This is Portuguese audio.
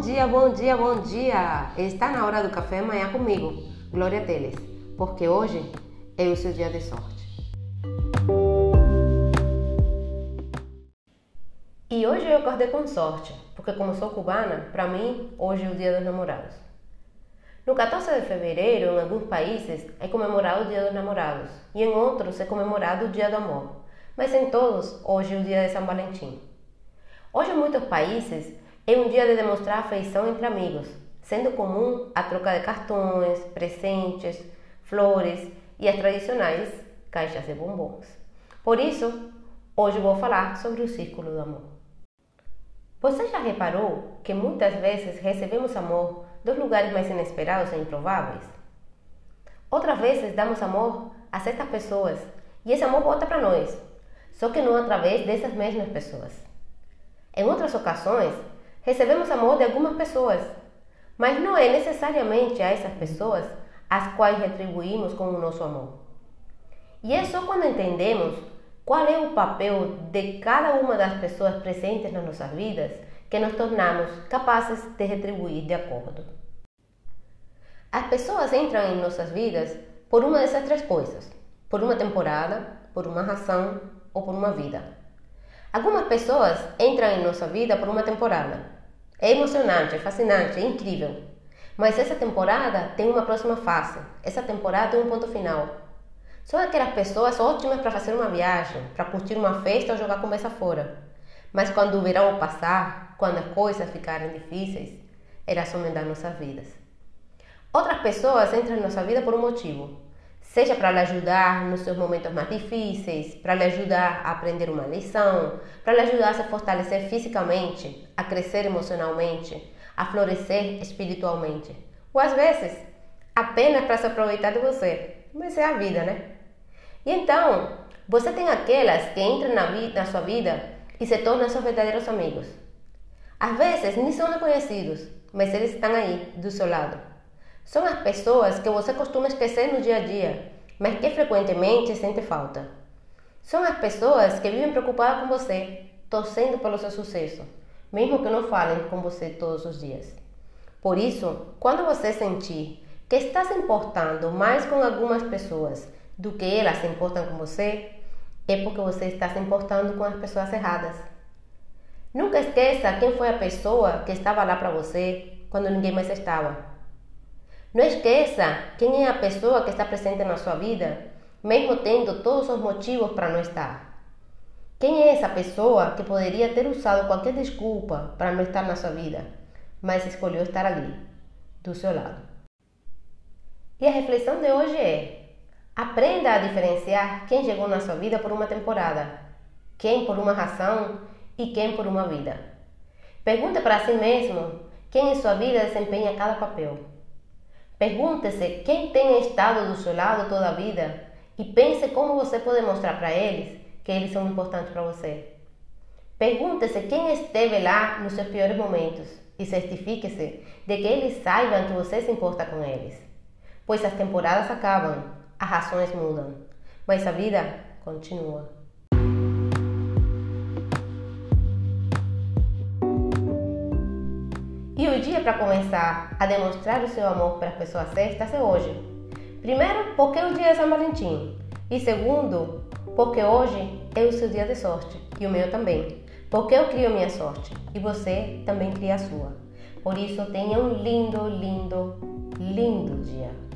Bom dia, bom dia, bom dia! Está na hora do café amanhã comigo, Glória Teles, porque hoje é o seu dia de sorte. E hoje eu acordei com sorte, porque como sou cubana, para mim hoje é o dia dos namorados. No 14 de fevereiro, em alguns países, é comemorado o Dia dos Namorados e em outros é comemorado o Dia do Amor, mas em todos, hoje é o dia de São Valentim. Hoje, em muitos países, é um dia de demonstrar afeição entre amigos, sendo comum a troca de cartões, presentes, flores e as tradicionais caixas de bombons. Por isso, hoje vou falar sobre o círculo do amor. Você já reparou que muitas vezes recebemos amor dos lugares mais inesperados e improváveis? Outras vezes damos amor a certas pessoas e esse amor volta para nós, só que não através dessas mesmas pessoas. Em outras ocasiões, recebemos amor de algumas pessoas, mas não é necessariamente a essas pessoas às quais retribuímos com o nosso amor. E é só quando entendemos qual é o papel de cada uma das pessoas presentes nas nossas vidas que nos tornamos capazes de retribuir de acordo. As pessoas entram em nossas vidas por uma dessas três coisas: por uma temporada, por uma razão ou por uma vida. Algumas pessoas entram em nossa vida por uma temporada. É emocionante, é fascinante, é incrível. Mas essa temporada tem uma próxima fase. Essa temporada tem um ponto final. São aquelas pessoas ótimas para fazer uma viagem, para curtir uma festa ou jogar conversa fora. Mas quando o verão passar, quando as coisas ficarem difíceis, elas somem das nossas vidas. Outras pessoas entram em nossa vida por um motivo seja para lhe ajudar nos seus momentos mais difíceis, para lhe ajudar a aprender uma lição, para lhe ajudar a se fortalecer fisicamente, a crescer emocionalmente, a florescer espiritualmente. Ou às vezes, apenas para se aproveitar de você. Mas é a vida, né? E então, você tem aquelas que entram na, na sua vida e se tornam seus verdadeiros amigos. Às vezes, nem são reconhecidos, mas eles estão aí, do seu lado são as pessoas que você costuma esquecer no dia a dia, mas que frequentemente sente falta. São as pessoas que vivem preocupadas com você, torcendo pelo seu sucesso, mesmo que não falem com você todos os dias. Por isso, quando você sentir que está se importando mais com algumas pessoas do que elas se importam com você, é porque você está se importando com as pessoas erradas. Nunca esqueça quem foi a pessoa que estava lá para você quando ninguém mais estava. Não esqueça quem é a pessoa que está presente na sua vida, mesmo tendo todos os motivos para não estar. Quem é essa pessoa que poderia ter usado qualquer desculpa para não estar na sua vida, mas escolheu estar ali, do seu lado? E a reflexão de hoje é: aprenda a diferenciar quem chegou na sua vida por uma temporada, quem por uma razão e quem por uma vida. Pergunte para si mesmo quem em sua vida desempenha cada papel. Pergunte-se quem tem estado do seu lado toda a vida e pense como você pode mostrar para eles que eles são importantes para você. Pergunte-se quem esteve lá nos seus piores momentos e certifique-se de que eles saibam que você se importa com eles. Pois as temporadas acabam, as razões mudam, mas a vida continua. E o dia para começar a demonstrar o seu amor para as pessoas certas é hoje. Primeiro, porque é o dia de São Valentim. E segundo, porque hoje é o seu dia de sorte. E o meu também. Porque eu crio a minha sorte. E você também cria a sua. Por isso, tenha um lindo, lindo, lindo dia.